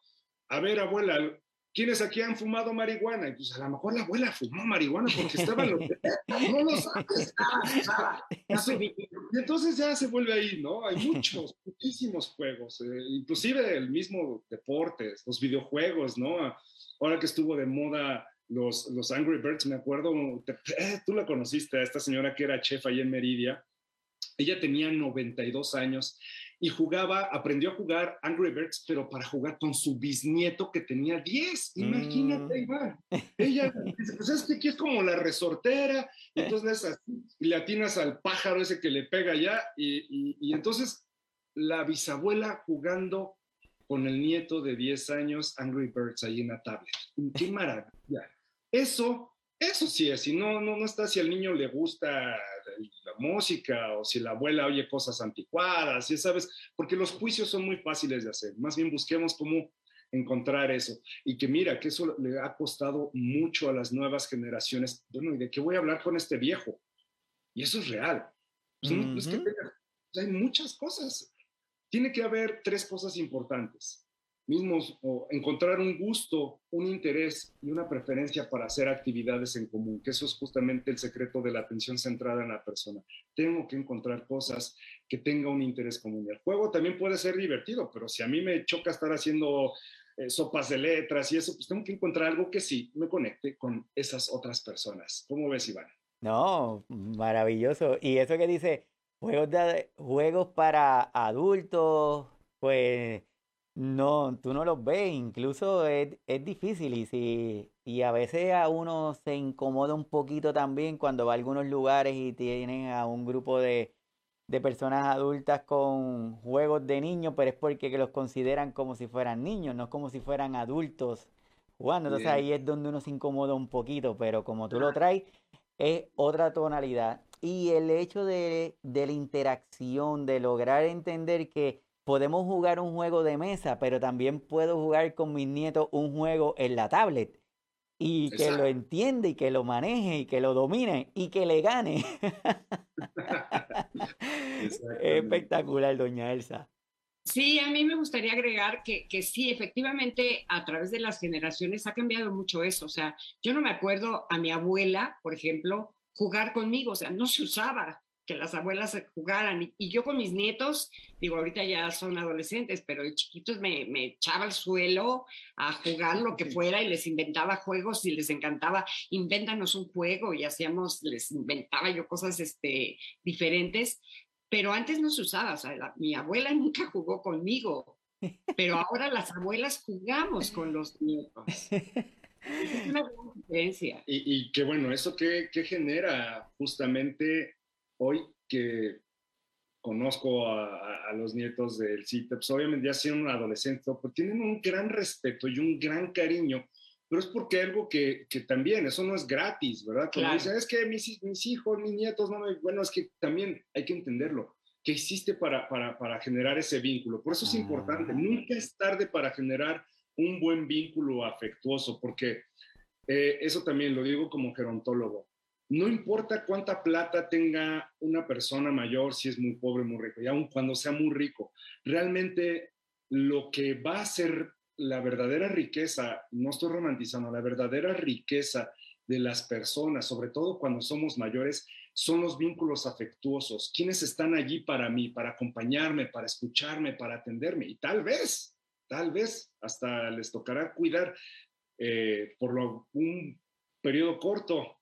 a ver, abuela, ¿quiénes aquí han fumado marihuana? Y pues a lo mejor la abuela fumó marihuana porque estaba los... no lo sabes. y entonces ya se vuelve ahí, ¿no? Hay muchos, muchísimos juegos, eh, inclusive el mismo deporte, los videojuegos, ¿no? ahora que estuvo de moda los, los Angry Birds, me acuerdo, eh, tú la conociste, a esta señora que era chef ahí en Meridia. Ella tenía 92 años y jugaba, aprendió a jugar Angry Birds, pero para jugar con su bisnieto que tenía 10. Imagínate, mm. Iván. Ella dice, pues es que aquí es como la resortera, y entonces le atinas al pájaro ese que le pega ya, y, y entonces la bisabuela jugando con el nieto de 10 años Angry Birds ahí en la tablet. ¡Qué maravilla! Eso, eso sí es, si no, no, no está si al niño le gusta la música o si la abuela oye cosas anticuadas, ya sabes, porque los juicios son muy fáciles de hacer. Más bien busquemos cómo encontrar eso. Y que mira, que eso le ha costado mucho a las nuevas generaciones. Bueno, ¿y de qué voy a hablar con este viejo? Y eso es real. Pues hay muchas cosas tiene que haber tres cosas importantes. Mismos, o encontrar un gusto, un interés y una preferencia para hacer actividades en común, que eso es justamente el secreto de la atención centrada en la persona. Tengo que encontrar cosas que tenga un interés común. El juego también puede ser divertido, pero si a mí me choca estar haciendo eh, sopas de letras y eso, pues tengo que encontrar algo que sí me conecte con esas otras personas. ¿Cómo ves, Iván? No, maravilloso. Y eso que dice, Juegos, de, juegos para adultos, pues no, tú no los ves, incluso es, difícil y, si, y a veces a uno se incomoda un poquito también cuando va a algunos lugares y tienen a un grupo de, de personas adultas con juegos de niños, pero es porque los consideran como si fueran niños, no como si fueran adultos jugando. Entonces ahí es donde uno se incomoda un poquito, pero como tú lo traes, es otra tonalidad. Y el hecho de, la interacción, de lograr entender que podemos jugar un juego de mesa, pero también puedo jugar con mis nietos un juego en la tablet. Y que lo entiende y que lo maneje y que lo domine y que le gane. Espectacular, doña Elsa. Sí, a mí me gustaría agregar que, que, sí, efectivamente, a través de las generaciones ha cambiado mucho eso. O sea, yo no me acuerdo a mi abuela, por ejemplo, jugar conmigo, o sea, no se usaba que las abuelas jugaran. Y, yo con mis nietos, digo, ahorita ya son adolescentes, pero de chiquitos me, me, echaba al suelo a jugar lo que fuera y les inventaba juegos y les encantaba, invéntanos un juego y hacíamos, les inventaba yo cosas este, diferentes. Pero antes no se usaba, o sea, mi abuela nunca jugó conmigo, pero ahora las abuelas jugamos con los nietos. Es una gran diferencia. Y, y que bueno, ¿eso qué, qué, genera justamente hoy que conozco a, a los nietos del CITEP? Pues obviamente ya siendo un adolescente, pero tienen un gran respeto y un gran cariño, pero es porque algo que, que también, eso no es gratis, ¿verdad? Como dicen, es que mis, mis hijos, mis nietos, no bueno, es que también hay que entenderlo que hiciste para, para, para, generar ese vínculo. Por eso es importante, ah. nunca es tarde para generar un buen vínculo afectuoso, porque eh, eso también lo digo como gerontólogo. No importa cuánta plata tenga una persona mayor, si es muy pobre, muy rico, y aun cuando sea muy rico, realmente lo que va a ser la verdadera riqueza, no estoy romantizando, la verdadera riqueza de las personas, sobre todo cuando somos mayores, son los vínculos afectuosos. quienes están allí para mí, para acompañarme, para escucharme, para atenderme? Y tal vez tal vez hasta les tocará cuidar eh, por un periodo corto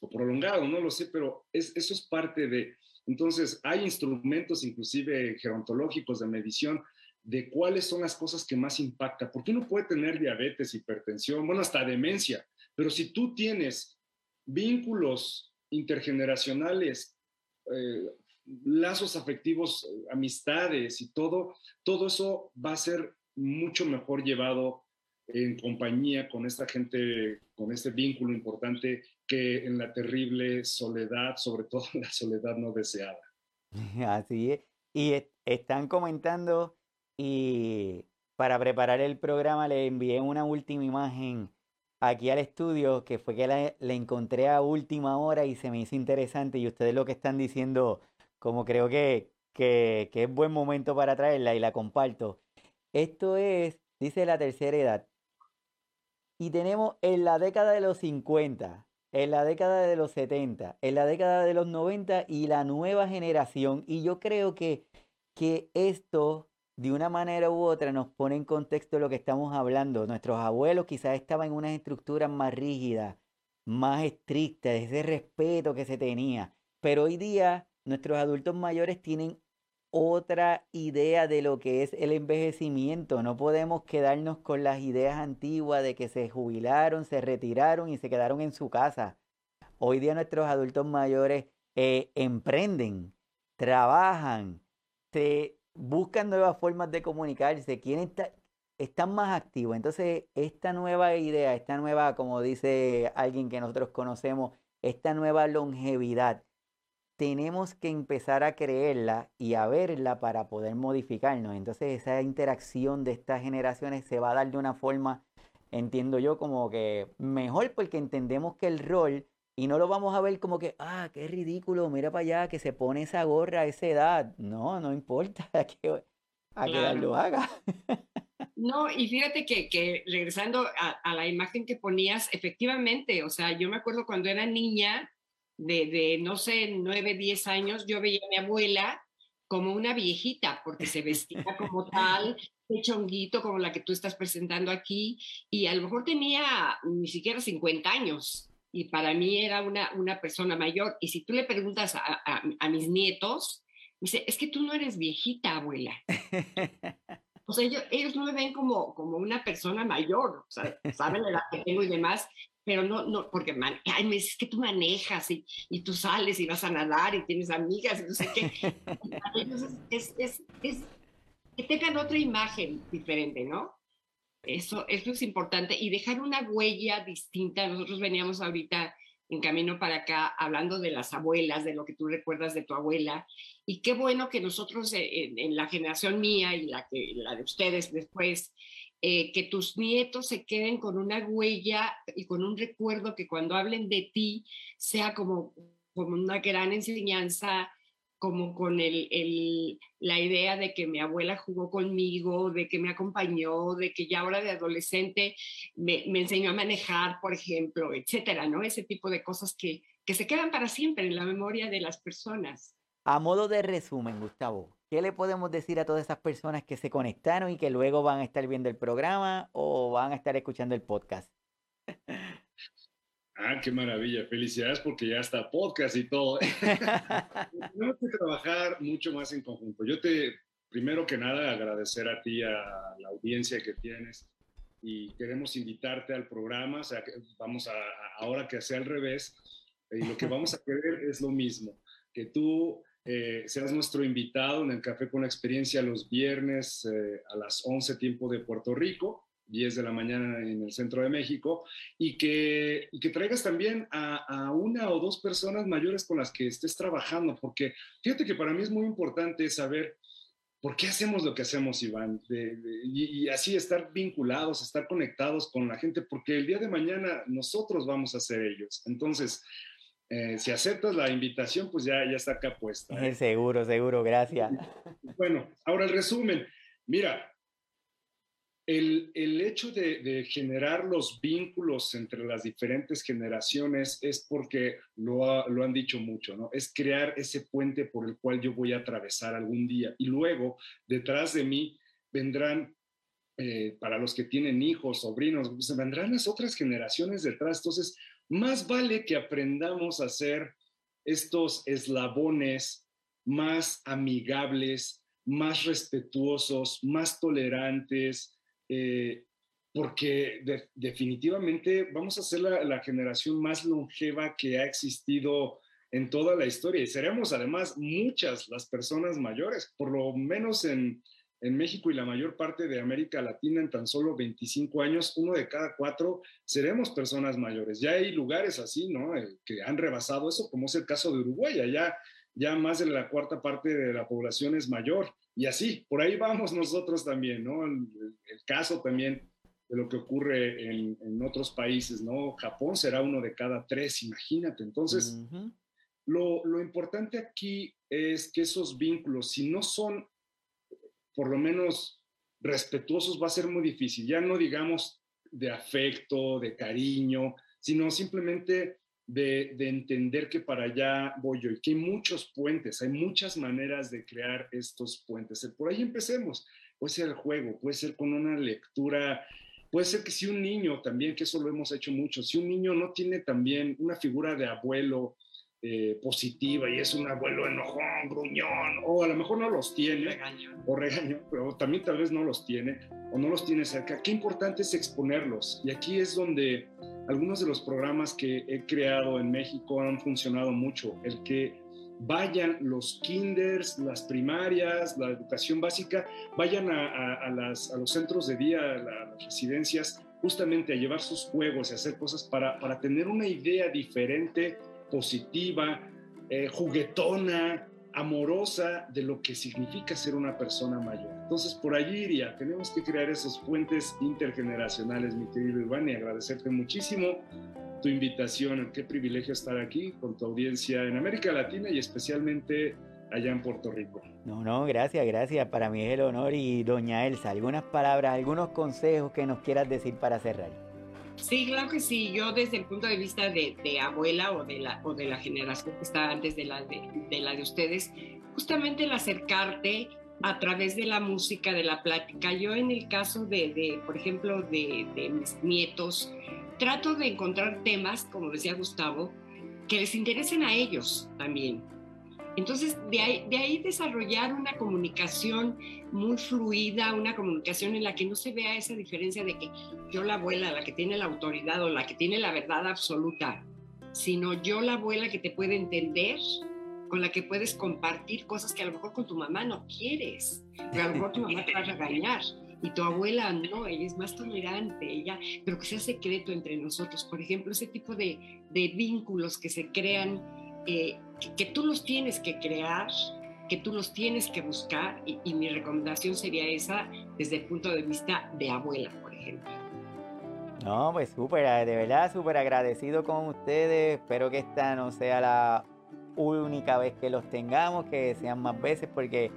o prolongado, no lo sé, pero eso es parte de... Entonces, hay instrumentos inclusive gerontológicos de medición de cuáles son las cosas que más impactan. Porque uno puede tener diabetes, hipertensión, bueno, hasta demencia, pero si tú tienes vínculos intergeneracionales, eh, lazos afectivos, amistades y todo, todo eso va a ser mucho mejor llevado en compañía con esta gente, con este vínculo importante que en la terrible soledad, sobre todo la soledad no deseada. Así es. Y están comentando y para preparar el programa le envié una última imagen aquí al estudio que fue que la, encontré a última hora y se me hizo interesante y ustedes lo que están diciendo como creo que, que, que es buen momento para traerla y la comparto. Esto es, dice la tercera edad. Y tenemos en la década de los 50, en la década de los 70, en la década de los 90 y la nueva generación. Y yo creo que, que esto, de una manera u otra, nos pone en contexto lo que estamos hablando. Nuestros abuelos quizás estaban en unas estructuras más rígidas, más estrictas, ese respeto que se tenía. Pero hoy día nuestros adultos mayores tienen otra idea de lo que es el envejecimiento. No podemos quedarnos con las ideas antiguas de que se jubilaron, se retiraron y se quedaron en su casa. Hoy día nuestros adultos mayores eh, emprenden, trabajan, se buscan nuevas formas de comunicarse, quieren están más activos. Entonces, esta nueva idea, esta nueva, como dice alguien que nosotros conocemos, esta nueva longevidad, tenemos que empezar a creerla y a verla para poder modificarnos. Entonces, esa interacción de estas generaciones se va a dar de una forma, entiendo yo, como que mejor porque entendemos que el rol y no lo vamos a ver como que, ah, qué ridículo, mira para allá, que se pone esa gorra a esa edad. No, no importa, a que, a que lo haga. No, y fíjate que, regresando a, la imagen que ponías, efectivamente, o sea, yo me acuerdo cuando era niña, de, de no sé, nueve, diez años, yo veía a mi abuela como una viejita, porque se vestía como tal, de chonguito como la que tú estás presentando aquí, y a lo mejor tenía ni siquiera 50 años, y para mí era una, una persona mayor. Y si tú le preguntas a, a, mis nietos, dice, es que tú no eres viejita, abuela. O sea, ellos, ellos, no me ven como, como una persona mayor, o sea, saben la edad que tengo y demás, pero no, no, porque man, ay, me dices que tú manejas y, y, tú sales y vas a nadar y tienes amigas y no sé qué. ellos es, es, es, que tengan otra imagen diferente, ¿no? Eso, eso es importante y dejar una huella distinta. Nosotros veníamos ahorita en camino para acá hablando de las abuelas, de lo que tú recuerdas de tu abuela. Y qué bueno que nosotros eh, en, la generación mía y la, que, la de ustedes después, eh, que tus nietos se queden con una huella y con un recuerdo que cuando hablen de ti sea como, como una gran enseñanza como con el, la idea de que mi abuela jugó conmigo, de que me acompañó, de que ya ahora de adolescente me, enseñó a manejar, por ejemplo, etcétera, ¿no? Ese tipo de cosas que, que se quedan para siempre en la memoria de las personas. A modo de resumen, Gustavo, ¿qué le podemos decir a todas esas personas que se conectaron y que luego van a estar viendo el programa o van a estar escuchando el podcast? Ah, qué maravilla. Felicidades porque ya está podcast y todo. Tenemos que trabajar mucho más en conjunto. Yo te, primero que nada, agradecer a ti, a la audiencia que tienes y queremos invitarte al programa. O sea, que vamos a, ahora que sea al revés, y lo que vamos a querer es lo mismo, que tú eh, seas nuestro invitado en el Café con Experiencia los viernes eh, a las 11 tiempo de Puerto Rico 10 de la mañana en el centro de México, y que, que traigas también a, una o dos personas mayores con las que estés trabajando, porque fíjate que para mí es muy importante saber por qué hacemos lo que hacemos, Iván, y, así estar vinculados, estar conectados con la gente, porque el día de mañana nosotros vamos a ser ellos. Entonces, eh, si aceptas la invitación, pues ya, ya está acá puesta. ¿eh? Seguro, seguro, gracias. Bueno, ahora el resumen. Mira, el, hecho de, generar los vínculos entre las diferentes generaciones es porque lo, lo, han dicho mucho, ¿no? Es crear ese puente por el cual yo voy a atravesar algún día. Y luego, detrás de mí, vendrán, eh, para los que tienen hijos, sobrinos, pues, vendrán las otras generaciones detrás. Entonces, más vale que aprendamos a ser estos eslabones más amigables, más respetuosos, más tolerantes, eh, porque definitivamente vamos a ser la, generación más longeva que ha existido en toda la historia y seremos además muchas las personas mayores, por lo menos en, en México y la mayor parte de América Latina en tan solo 25 años, uno de cada cuatro seremos personas mayores. Ya hay lugares así, ¿no? Eh, que han rebasado eso, como es el caso de Uruguay, ya, ya más de la cuarta parte de la población es mayor. Y así, por ahí vamos nosotros también, ¿no? El, caso también de lo que ocurre en, otros países, ¿no? Japón será uno de cada tres, imagínate. Entonces, lo, lo importante aquí es que esos vínculos, si no son por lo menos respetuosos, va a ser muy difícil. Ya no digamos de afecto, de cariño, sino simplemente de, entender que para allá voy yo y que hay muchos puentes, hay muchas maneras de crear estos puentes. Por ahí empecemos. Puede ser el juego, puede ser con una lectura, puede ser que si un niño también, que eso lo hemos hecho mucho, si un niño no tiene también una figura de abuelo, eh, positiva y es un abuelo enojón, gruñón, o a lo mejor no los tiene, o regaño, pero también tal vez no los tiene, o no los tiene cerca. Qué importante es exponerlos. Y aquí es donde algunos de los programas que he creado en México han funcionado mucho. El que vayan los kinders, las primarias, la educación básica, vayan a, las, a los centros de día, a las residencias, justamente a llevar sus juegos y hacer cosas para, para tener una idea diferente positiva, eh, juguetona, amorosa de lo que significa ser una persona mayor. Entonces, por allí iría, tenemos que crear esos puentes intergeneracionales, mi querido Iván, y agradecerte muchísimo tu invitación. Qué privilegio estar aquí con tu audiencia en América Latina y especialmente allá en Puerto Rico. No, no, gracias, gracias. Para mí es el honor. Y doña Elsa, algunas palabras, algunos consejos que nos quieras decir para cerrar. Sí, claro que sí. Yo desde el punto de vista de, abuela o de, la, o de la generación que está antes de la de, la de ustedes, justamente el acercarte a través de la música, de la plática. Yo en el caso de, por ejemplo, de, mis nietos, trato de encontrar temas, como decía Gustavo, que les interesen a ellos también. Entonces, de ahí, de ahí desarrollar una comunicación muy fluida, una comunicación en la que no se vea esa diferencia de que yo la abuela, la que tiene la autoridad o la que tiene la verdad absoluta, sino yo la abuela que te puede entender, con la que puedes compartir cosas que a lo mejor con tu mamá no quieres, pero a lo mejor tu mamá te va a regañar. Y tu abuela no, ella es más tolerante, ella, pero que sea secreto entre nosotros. Por ejemplo, ese tipo de, de vínculos que se crean eh, que, tú los tienes que crear, que tú los tienes que buscar y, mi recomendación sería esa desde el punto de vista de abuela, por ejemplo. No, pues súper, de verdad, súper agradecido con ustedes. Espero que esta no sea la única vez que los tengamos, que sean más veces, porque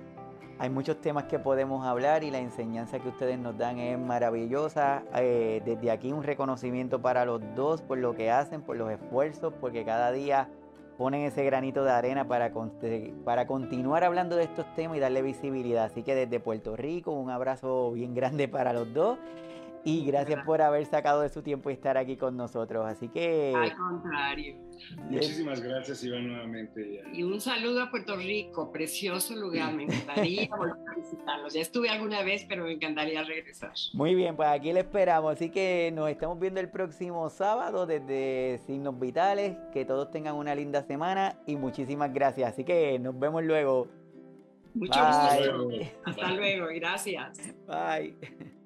hay muchos temas que podemos hablar y la enseñanza que ustedes nos dan es maravillosa. Eh, desde aquí un reconocimiento para los dos por lo que hacen, por los esfuerzos, porque cada día ponen ese granito de arena para, para continuar hablando de estos temas y darle visibilidad. Así que desde Puerto Rico, un abrazo bien grande para los dos. Y gracias por haber sacado de su tiempo y estar aquí con nosotros. Así que... Al contrario. Muchísimas gracias, Iván, nuevamente. Y un saludo a Puerto Rico, precioso lugar. Me encantaría volver a visitarlos. Ya estuve alguna vez, pero me encantaría regresar. Muy bien, pues aquí le esperamos. Así que nos estamos viendo el próximo sábado desde Signos Vitales. Que todos tengan una linda semana y muchísimas gracias. Así que nos vemos luego. Mucho gusto. Hasta luego. Gracias. Bye.